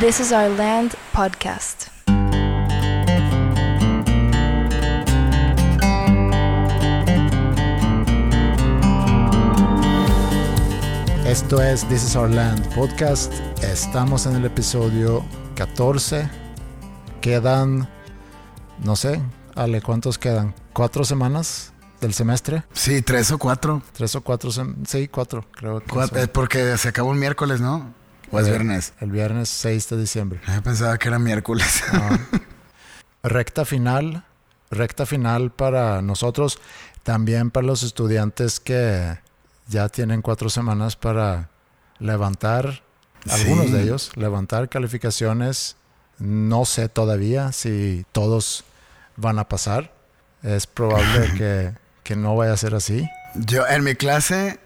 This is Our Land podcast. Esto es This is Our Land podcast. Estamos en el episodio 14. Quedan, no sé, Ale, ¿cuántos quedan? ¿Cuatro semanas del semestre? Sí, tres o cuatro. Tres o cuatro, sí, cuatro, creo que Cuatro, eh, porque se acabó un miércoles, ¿no? O es Eh, viernes. El viernes 6 de diciembre. Yo pensaba que era miércoles. Ah. recta final, recta final para nosotros, también para los estudiantes que ya tienen cuatro semanas para levantar, algunos Sí. de ellos, levantar calificaciones. No sé todavía si todos van a pasar. Es probable que, que no vaya a ser así. Yo, en mi clase,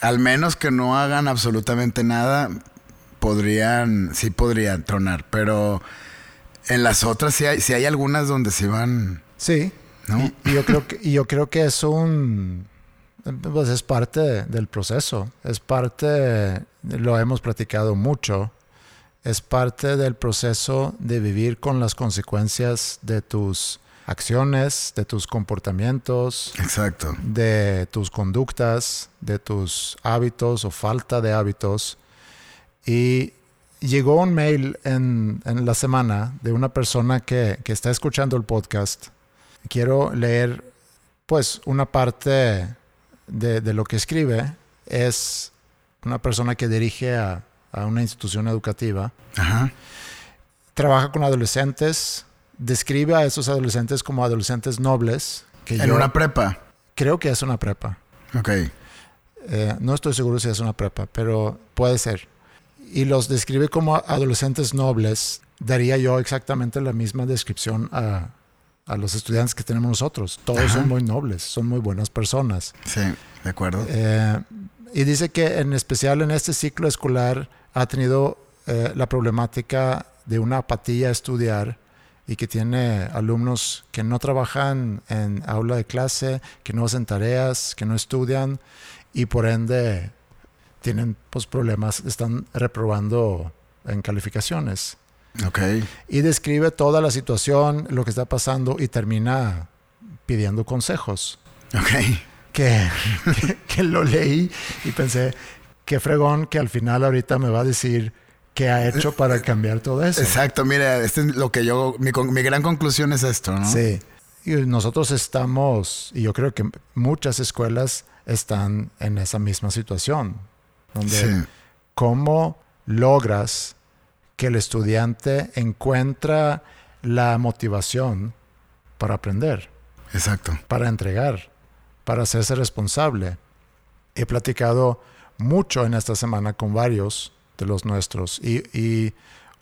al menos que no hagan absolutamente nada, podrían, sí podrían tronar. Pero en las otras sí hay, sí hay algunas donde se van, Sí. ¿no? Y, y yo creo que, y yo creo que es un pues es parte de- del proceso, es parte, lo hemos platicado mucho, es parte del proceso de vivir con las consecuencias de tus acciones, de tus comportamientos, Exacto. de tus conductas, de tus hábitos o falta de hábitos. Y llegó un mail en, en la semana de una persona que, que está escuchando el podcast. Quiero leer pues una parte de, de lo que escribe. Es una persona que dirige a, a una institución educativa. Ajá. Trabaja con adolescentes. Describe a esos adolescentes como adolescentes nobles. Que En yo una prepa. creo que es una prepa. Ok. Eh, no estoy seguro si es una prepa, pero puede ser. Y los describe como adolescentes nobles. Daría yo exactamente la misma descripción a, a los estudiantes que tenemos nosotros. Todos Ajá. son muy nobles, son muy buenas personas. Sí, de acuerdo. Eh, y dice que en especial en este ciclo escolar ha tenido eh, la problemática de una apatía a estudiar y que tiene alumnos que no trabajan en aula de clase, que no hacen tareas, que no estudian y por ende tienen pues, problemas, están reprobando en calificaciones. Ok. Y describe toda la situación, lo que está pasando y termina pidiendo consejos Ok. que, que, que lo leí y pensé, qué fregón que al final ahorita me va a decir qué ha hecho para cambiar todo eso. Exacto, mira, este es lo que yo, mi, mi gran conclusión es esto, ¿no? Sí. Y nosotros estamos, y yo creo que muchas escuelas están en esa misma situación, donde Sí. cómo logras que el estudiante encuentra la motivación para aprender. Exacto. para entregar, para hacerse responsable. He platicado mucho en esta semana con varios de los nuestros y, y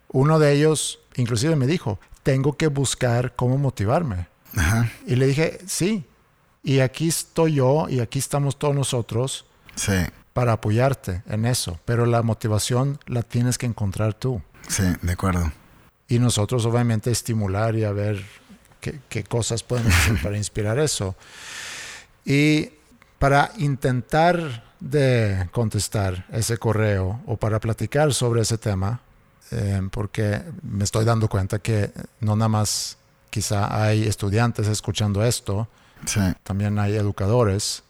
uno de ellos inclusive me dijo, tengo que buscar cómo motivarme. Ajá. Y le dije, sí, y aquí estoy yo y aquí estamos todos nosotros Sí. Para apoyarte en eso, pero la motivación la tienes que encontrar tú. Sí, de acuerdo. Y nosotros obviamente estimular y a ver qué, qué cosas podemos hacer para inspirar eso. Y para intentar de contestar ese correo o para platicar sobre ese tema, eh, porque me estoy dando cuenta que no nada más quizá hay estudiantes escuchando esto, Sí. también hay educadores.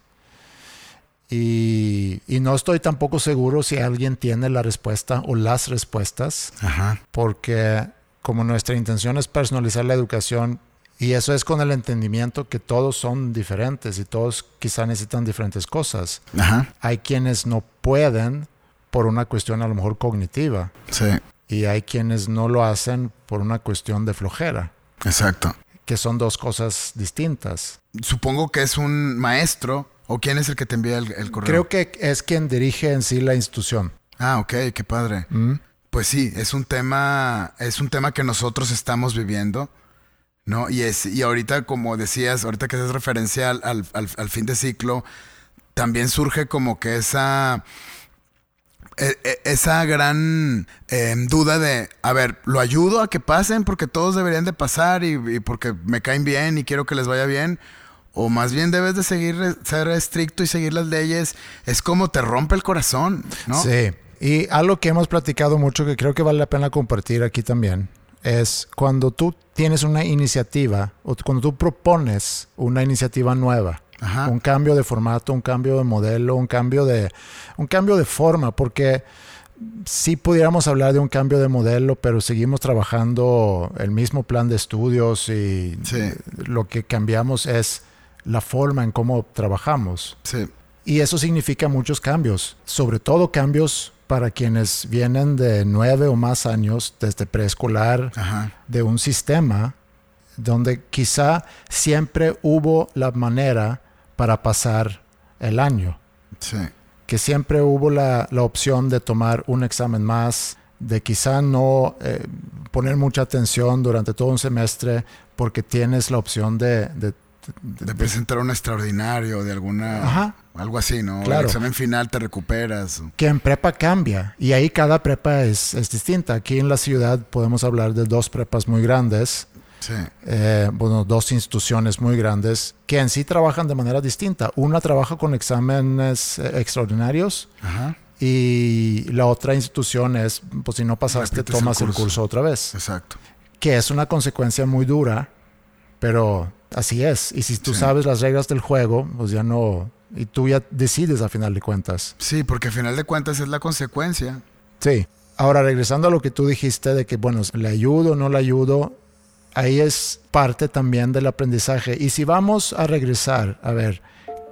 Y, y no estoy tampoco seguro si alguien tiene la respuesta o las respuestas Ajá. porque como nuestra intención es personalizar la educación y eso es con el entendimiento que todos son diferentes y todos quizá necesitan diferentes cosas. Ajá. Hay quienes no pueden por una cuestión a lo mejor cognitiva Sí. y hay quienes no lo hacen por una cuestión de flojera, Exacto. que son dos cosas distintas. Supongo que es un maestro o quién es el que te envía el, el correo. Creo que es quien dirige en sí la institución. Ah, ok, qué padre. ¿Mm? Pues sí, es un tema, es un tema que nosotros estamos viviendo, ¿no? Y es, y ahorita, como decías, ahorita que haces referencia al, al- al- fin de ciclo, también surge como que esa. e- e- Esa gran eh, duda de, a ver, lo ayudo a que pasen porque todos deberían de pasar y, y porque me caen bien y quiero que les vaya bien. O más bien debes de seguir, ser estricto y seguir las leyes. Es como te rompe el corazón, ¿no? Sí, Y algo que hemos platicado mucho que creo que vale la pena compartir aquí también es cuando tú tienes una iniciativa o cuando tú propones una iniciativa nueva, Ajá. un cambio de formato, un cambio de modelo, un cambio de, un cambio de forma, porque sí pudiéramos hablar de un cambio de modelo, pero seguimos trabajando el mismo plan de estudios y Sí. lo que cambiamos es la forma en cómo trabajamos. Sí. Y eso significa muchos cambios, sobre todo cambios para quienes vienen de nueve o más años desde preescolar, de un sistema donde quizá siempre hubo la manera para pasar el año, Sí. que siempre hubo la, la opción de tomar un examen más, de quizá no eh, poner mucha atención durante todo un semestre porque tienes la opción de... de- de- De presentar un extraordinario, de alguna. Ajá. Algo así, ¿no? Claro. El examen final te recuperas. que en prepa cambia y ahí cada prepa es, es distinta. Aquí en la ciudad podemos hablar de dos prepas muy grandes, Sí. eh, bueno, dos instituciones muy grandes que en sí trabajan de manera distinta. Una trabaja con exámenes eh, extraordinarios Ajá. y la otra institución es, pues si no pasaste, Repites el tomas el curso. curso otra vez, Exacto. que es una consecuencia muy dura, pero así es. Y si tú Sí. sabes las reglas del juego, pues ya no... Y tú ya decides a final de cuentas. Sí, porque al final de cuentas es la consecuencia. Sí. Ahora, regresando a lo que tú dijiste de que, bueno, le ayudo o no le ayudo, ahí es parte también del aprendizaje. Y si vamos a regresar, a ver,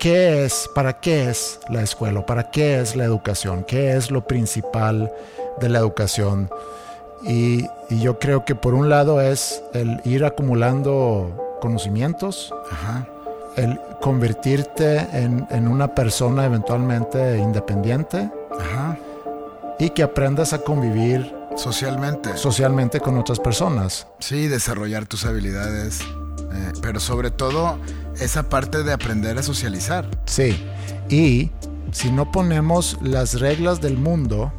¿qué es, para qué es la escuela? ¿Para qué es la educación? ¿Qué es lo principal de la educación? Y, y yo creo que por un lado es el ir acumulando conocimientos, Ajá. el convertirte en, en una persona eventualmente independiente Ajá. y que aprendas a convivir Socialmente. socialmente con otras personas. Sí, desarrollar tus habilidades. eh, pero sobre todo esa parte de aprender a socializar. Sí. Y si no ponemos las reglas del mundo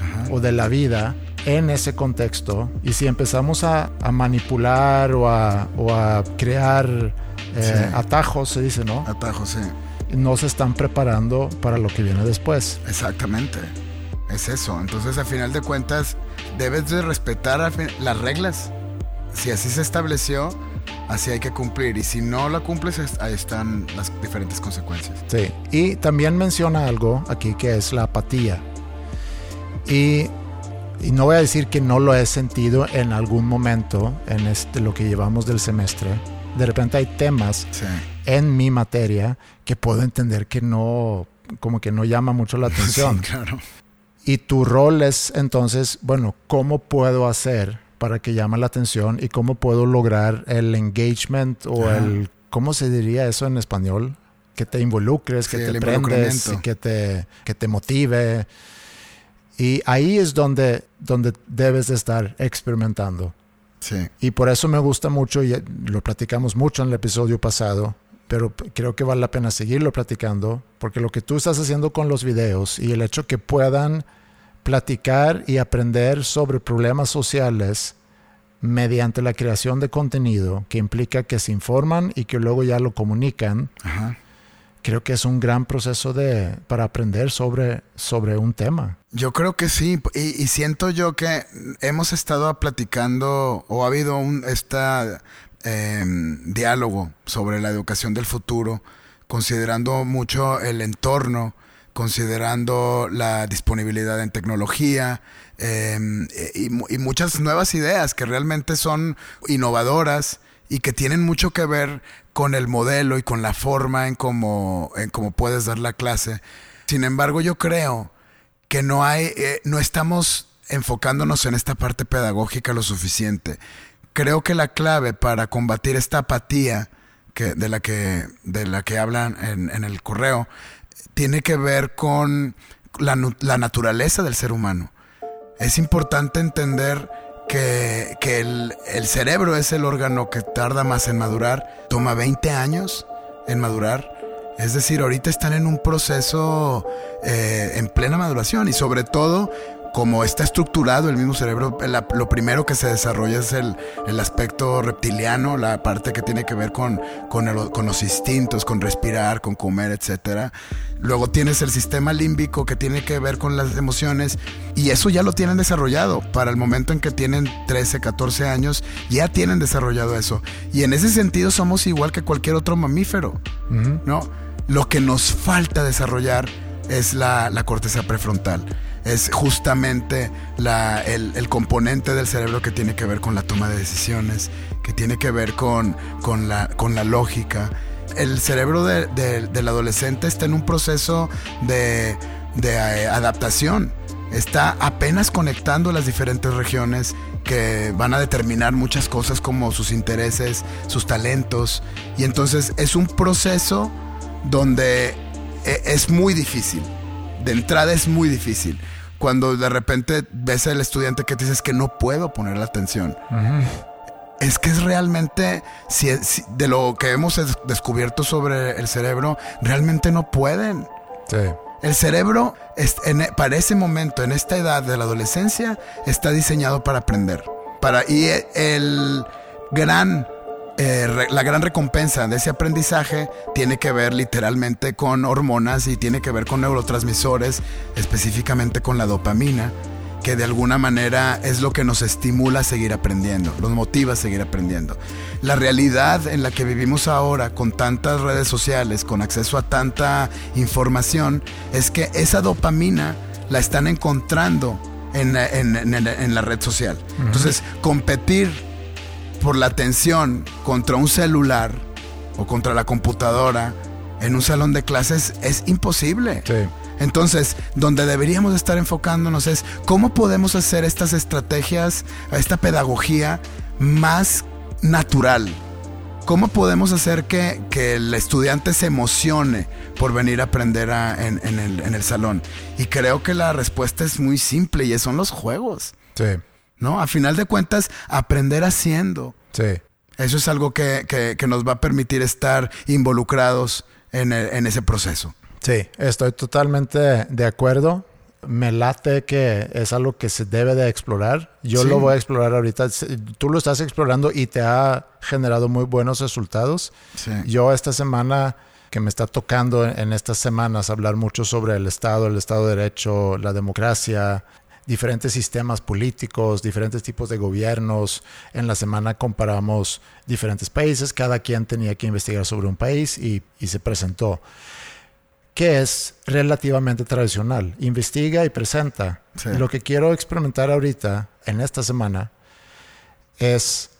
Ajá. o de la vida en ese contexto y si empezamos a, a manipular o a, o a crear eh, Sí. atajos, se dice, ¿no? Atajos, sí. No se están preparando para lo que viene después. Exactamente. Es eso. Entonces, a final de cuentas, debes de respetar las reglas. Si así se estableció, así hay que cumplir. Y si no la cumples, es- ahí están las diferentes consecuencias. Sí. Y también menciona algo aquí que es la apatía. Y, y no voy a decir que no lo he sentido en algún momento en este, lo que llevamos del semestre. De repente hay temas Sí. en mi materia que puedo entender que no, como que no llama mucho la atención. Sí, claro. Y tu rol es entonces, bueno, ¿cómo puedo hacer para que llame la atención y cómo puedo lograr el engagement o el, ¿cómo se diría eso en español? Que te involucres, que Sí, te prendes, involucramiento. que te, que te motive. Y ahí es donde, donde debes de estar experimentando. Sí. Y por eso me gusta mucho, y lo platicamos mucho en el episodio pasado, pero creo que vale la pena seguirlo platicando, porque lo que tú estás haciendo con los videos y el hecho que puedan platicar y aprender sobre problemas sociales mediante la creación de contenido, que implica que se informan y que luego ya lo comunican, Ajá. Creo que es un gran proceso de, para aprender sobre, sobre un tema. Yo creo que sí, y, siento yo que hemos estado platicando o ha habido un esta eh, diálogo sobre la educación del futuro, considerando mucho el entorno, considerando la disponibilidad en tecnología y, mu- y muchas nuevas ideas que realmente son innovadoras y que tienen mucho que ver con el modelo y con la forma en cómo, en cómo puedes dar la clase. Sin embargo, yo creo que no hay, eh, no estamos enfocándonos en esta parte pedagógica lo suficiente. Creo que la clave para combatir esta apatía que, de, la que, de la que hablan en, en el correo tiene que ver con la, la naturaleza del ser humano. Es importante entender que, el cerebro es el órgano que tarda más en madurar, toma 20 años en madurar. Es decir, ahorita están en un proceso eh, en plena maduración y sobre todo como está estructurado el mismo cerebro, la- lo primero que se desarrolla es el, el aspecto reptiliano, la parte que tiene que ver con, con, el- con los instintos, con respirar, con comer, etc. Luego tienes el sistema límbico que tiene que ver con las emociones y eso ya lo tienen desarrollado. Para el momento en que tienen 13, 14 años, ya tienen desarrollado eso. Y en ese sentido somos igual que cualquier otro mamífero. ¿no? Lo que nos falta desarrollar es la, la corteza prefrontal. Es justamente la- el, el componente del cerebro que tiene que ver con la toma de decisiones, que tiene que ver con, con, la, con la lógica. El cerebro de- de- del adolescente está en un proceso de, de, eh, adaptación. Está apenas conectando las diferentes regiones que van a determinar muchas cosas como sus intereses, sus talentos. Y entonces es un proceso donde e- es muy difícil. De entrada es muy difícil. Cuando de repente ves al estudiante que te dices que no puedo poner la atención. Es que es realmente, si, si- de lo que hemos des- descubierto sobre el cerebro, realmente no pueden. Sí. El cerebro, es- en- para ese momento, en esta edad de la adolescencia, está diseñado para aprender. Para, y e- el gran, eh, la gran recompensa de ese aprendizaje tiene que ver literalmente con hormonas y tiene que ver con neurotransmisores, específicamente con la dopamina, que de alguna manera es lo que nos estimula a seguir aprendiendo, nos motiva a seguir aprendiendo. La realidad en la que vivimos ahora, con tantas redes sociales, con acceso a tanta información, es que esa dopamina la están encontrando en, en- en- en la red social. Entonces, competir por la atención contra un celular o contra la computadora en un salón de clases es imposible. Sí. Entonces, donde deberíamos estar enfocándonos es cómo podemos hacer estas estrategias, esta pedagogía más natural. ¿Cómo podemos hacer que, que el estudiante se emocione por venir a aprender a- en, en el, en el salón? Y creo que la respuesta es muy simple y son los juegos, Sí. ¿No? A final de cuentas, aprender haciendo. Sí. Eso es algo que, que- que nos va a permitir estar involucrados en, el- en ese proceso. Sí, estoy totalmente de acuerdo. Me late que es algo que se debe de explorar. Yo Sí. lo voy a explorar ahorita. Tú lo estás explorando y te ha generado muy buenos resultados. Sí. Yo esta semana, que me está tocando en estas semanas hablar mucho sobre el Estado, el Estado de Derecho, la democracia, diferentes sistemas políticos, diferentes tipos de gobiernos. En la semana comparamos diferentes países, cada quien tenía que investigar sobre un país y, y se presentó que es relativamente tradicional. Investiga y presenta. Sí. Lo que quiero experimentar ahorita, en esta semana, es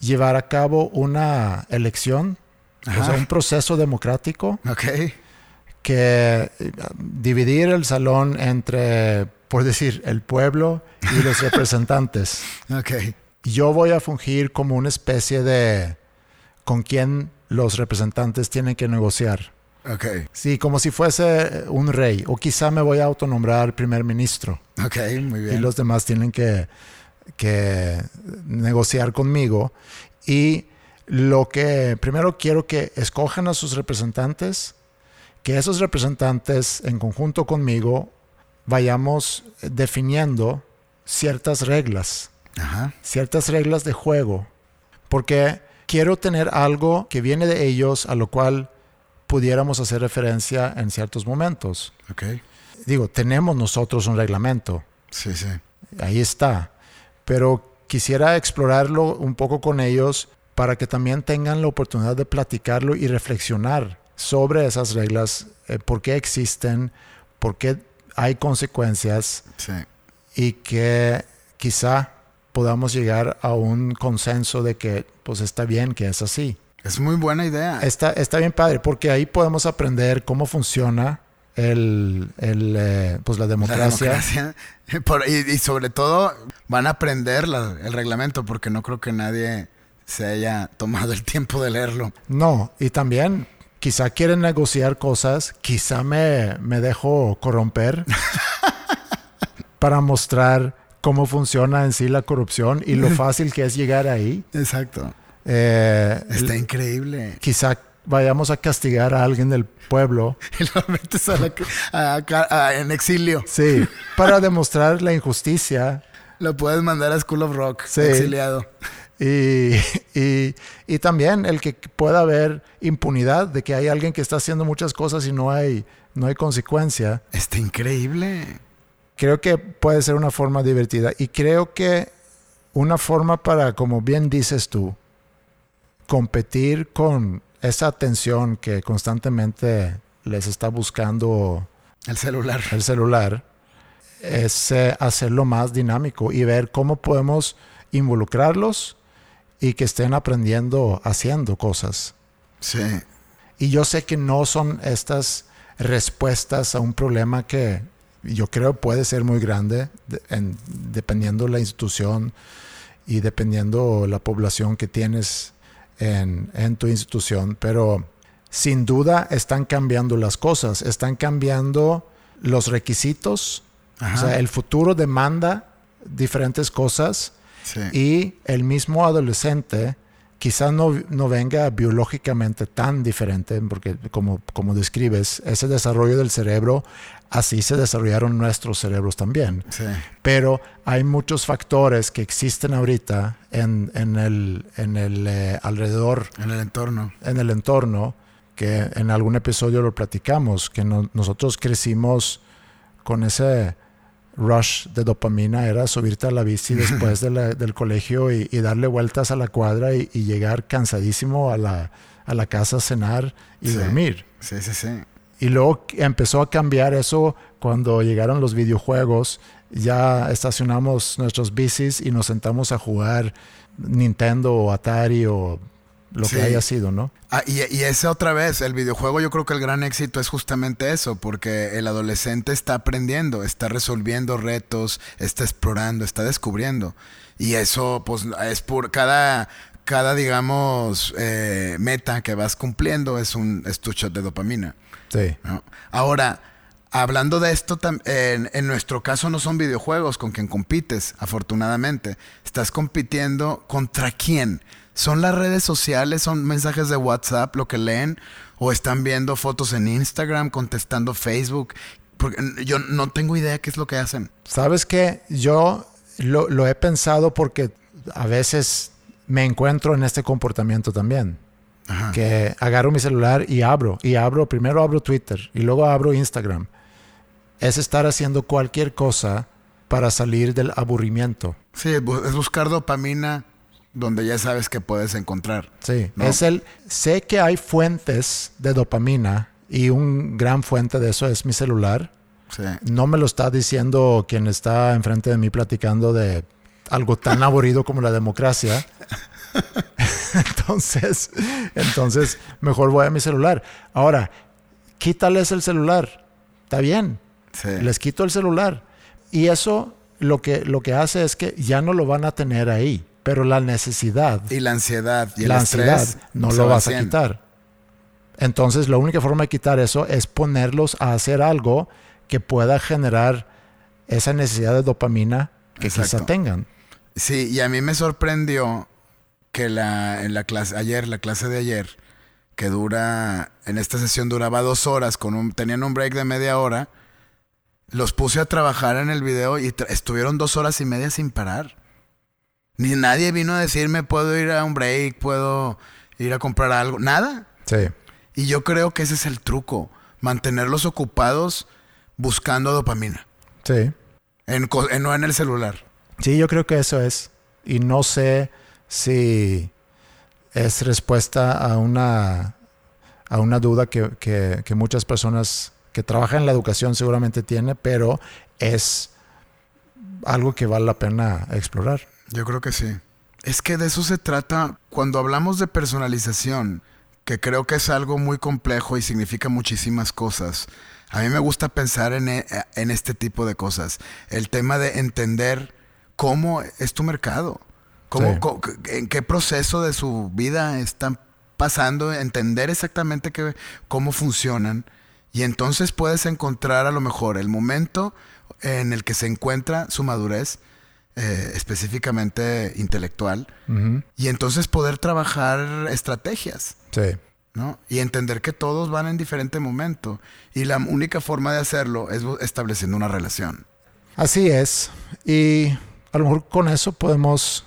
llevar a cabo una elección, o sea, un proceso democrático Ok. que eh, dividir el salón entre, por decir, el pueblo y los representantes. Ok. Yo voy a fungir como una especie de con quien los representantes tienen que negociar. Ok. Sí, como si fuese un rey, o quizá me voy a autonombrar primer ministro Ok, muy y bien. los demás tienen que, que negociar conmigo. Y lo que primero quiero que escojan a sus representantes, que esos representantes en conjunto conmigo vayamos definiendo ciertas reglas Ajá. ciertas reglas de juego, porque quiero tener algo que viene de ellos a lo cual pudiéramos hacer referencia en ciertos momentos. Ok. Digo, tenemos nosotros un reglamento, Sí, sí. ahí está, pero quisiera explorarlo un poco con ellos para que también tengan la oportunidad de platicarlo y reflexionar sobre esas reglas, eh, por qué existen, por qué hay consecuencias Sí. y que quizá podamos llegar a un consenso de que pues está bien que es así. Es muy buena idea. Está, está bien padre porque ahí podemos aprender cómo funciona el, el, eh, pues la La democracia. democracia. Por- y, y sobre todo van a aprender la- el reglamento porque no creo que nadie se haya tomado el tiempo de leerlo. No, y también quizá quieren negociar cosas, quizá me, me dejo corromper para mostrar cómo funciona en sí la corrupción y lo fácil que es llegar ahí. Exacto. Eh, Está increíble. quizá vayamos a castigar a alguien del pueblo. Y lo metes a la- a- a- en exilio. Sí, para demostrar la injusticia Lo puedes mandar a School of Rock, Sí. exiliado. Y, y, y también el que pueda haber impunidad de que hay alguien que está haciendo muchas cosas y no hay, no hay consecuencia. Está increíble. Creo que puede ser una forma divertida y creo que una forma para, como bien dices tú, competir con esa atención que constantemente les está buscando El celular. el celular es eh, hacerlo más dinámico y ver cómo podemos involucrarlos y que estén aprendiendo haciendo cosas. Sí. Y yo sé que no son estas respuestas a un problema que yo creo puede ser muy grande de- en- dependiendo la institución y dependiendo la población que tienes en, en tu institución, pero sin duda están cambiando las cosas, están cambiando los requisitos, Ajá. o sea, el futuro demanda diferentes cosas sí. y el mismo adolescente quizás no, no venga biológicamente tan diferente, porque como, como describes, ese desarrollo del cerebro, así se desarrollaron nuestros cerebros también. sí. Pero hay muchos factores que existen ahorita en, en el, en el eh, alrededor, En el entorno. en el entorno, que en algún episodio lo platicamos, que no- nosotros crecimos con ese rush de dopamina, era subirte a la bici después de la- del colegio y, y darle vueltas a la cuadra y, y llegar cansadísimo a la, a la casa a cenar y Sí. dormir. Sí, sí, sí. Y luego empezó a cambiar eso cuando llegaron los videojuegos. Ya estacionamos nuestros bicis y nos sentamos a jugar Nintendo o Atari o lo Sí. que haya sido, ¿no? Ah, y, y ese otra vez, el videojuego, yo creo que el gran éxito es justamente eso, porque el adolescente está aprendiendo, está resolviendo retos, está explorando, está descubriendo. Y eso, pues, es por cada, cada digamos, eh, meta que vas cumpliendo es un es tu shot de dopamina. Sí. ¿no? Ahora, hablando de esto, en, en nuestro caso no son videojuegos con quien compites, afortunadamente. Estás compitiendo contra quién. ¿Son las redes sociales? ¿Son mensajes de WhatsApp lo que leen? ¿O están viendo fotos en Instagram, contestando Facebook? Porque yo no tengo idea qué es lo que hacen. ¿Sabes qué? Yo lo, lo he pensado porque a veces me encuentro en este comportamiento también. Ajá. Que agarro mi celular y abro. Y abro, primero abro Twitter y luego abro Instagram. Es estar haciendo cualquier cosa para salir del aburrimiento. Sí, es buscar dopamina donde ya sabes que puedes encontrar. Sí, No. es el sé que hay fuentes de dopamina y un gran fuente de eso es mi celular. Sí. No me lo está diciendo quien está enfrente de mí platicando de algo tan aburrido como la democracia. entonces, entonces mejor voy a mi celular. Ahora, quítales el celular. Está bien. Sí. Les quito el celular. Y eso lo que, lo que hace es que ya no lo van a tener ahí. Pero la necesidad Y la ansiedad y el la ansiedad estrés no lo va vas a quitar. Entonces, la única forma de quitar eso es ponerlos a hacer algo que pueda generar esa necesidad de dopamina que quizá Exacto. tengan. Sí, y a mí me sorprendió que la, en la clase, ayer, la clase de ayer, que dura, en esta sesión duraba dos horas, con un, tenían un break de media hora, los puse a trabajar en el video y estuvieron dos horas y media sin parar. Ni nadie vino a decirme, puedo ir a un break, puedo ir a comprar algo, nada. Sí. Y yo creo que ese es el truco, mantenerlos ocupados buscando dopamina, Sí. en, no en el celular. Sí, yo creo que eso es. Y no sé si es respuesta a una, a una duda que, que- que muchas personas que trabajan en la educación seguramente tienen, pero es algo que vale la pena explorar. Yo creo que sí. Es que de eso se trata cuando hablamos de personalización, que creo que es algo muy complejo y significa muchísimas cosas. A mí me gusta pensar en, e- en este tipo de cosas. El tema de entender cómo es tu mercado, cómo, Sí. en qué proceso de su vida están pasando, entender exactamente qué- cómo funcionan. Y entonces puedes encontrar a lo mejor el momento en el que se encuentra su madurez, eh, específicamente intelectual, y entonces poder trabajar estrategias. Sí. ¿no? Y entender que todos van en diferente momento. Y la única forma de hacerlo es estableciendo una relación. Así es. Y a lo mejor con eso podemos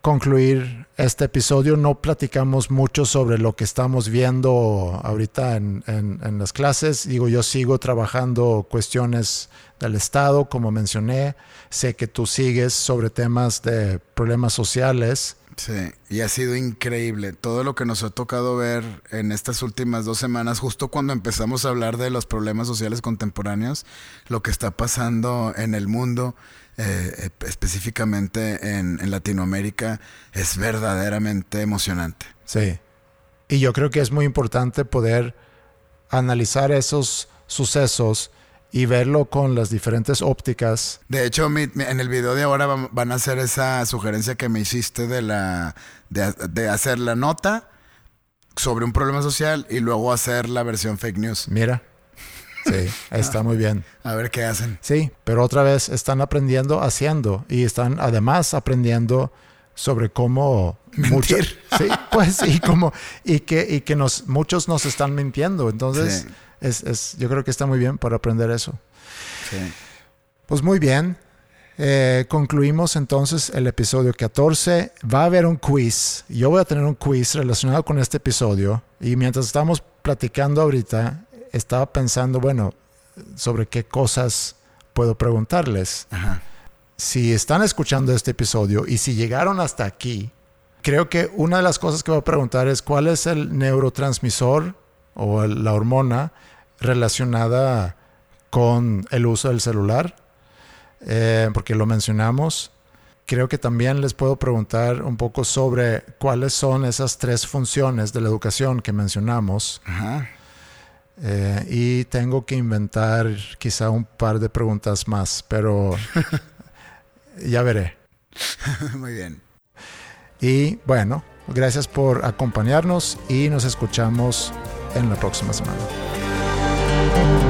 concluir este episodio. No platicamos mucho sobre lo que estamos viendo ahorita en, en, las clases. Digo, yo sigo trabajando cuestiones del Estado, como mencioné. Sé que tú sigues sobre temas de problemas sociales. Sí, y ha sido increíble todo lo que nos ha tocado ver en estas últimas dos semanas, justo cuando empezamos a hablar de los problemas sociales contemporáneos, lo que está pasando en el mundo, eh, específicamente en, en Latinoamérica, es verdaderamente emocionante. Sí, y yo creo que es muy importante poder analizar esos sucesos y verlo con las diferentes ópticas. De hecho, en el video de ahora van a hacer esa sugerencia que me hiciste de, la, de, hacer la nota sobre un problema social y luego hacer la versión fake news. Mira. Sí, está muy bien. A ver qué hacen. Sí, pero otra vez están aprendiendo haciendo y están además aprendiendo sobre cómo Mentir. sí, pues y como y que y que nos muchos nos están mintiendo, entonces es, yo creo que está muy bien para aprender eso. Pues muy bien. Eh, concluimos entonces el episodio 14. Va a haber un quiz. Yo voy a tener un quiz relacionado con este episodio. Y mientras estamos platicando ahorita, estaba pensando, bueno, sobre qué cosas puedo preguntarles. Si están escuchando este episodio y si llegaron hasta aquí, creo que una de las cosas que voy a preguntar es cuál es el neurotransmisor o la hormona relacionada con el uso del celular, eh, porque lo mencionamos. Creo que también les puedo preguntar un poco sobre cuáles son esas tres funciones de la educación que mencionamos. Eh, y tengo que inventar quizá un par de preguntas más, pero ya veré. Muy bien. Y bueno, gracias por acompañarnos y nos escuchamos en la próxima semana. Thank you.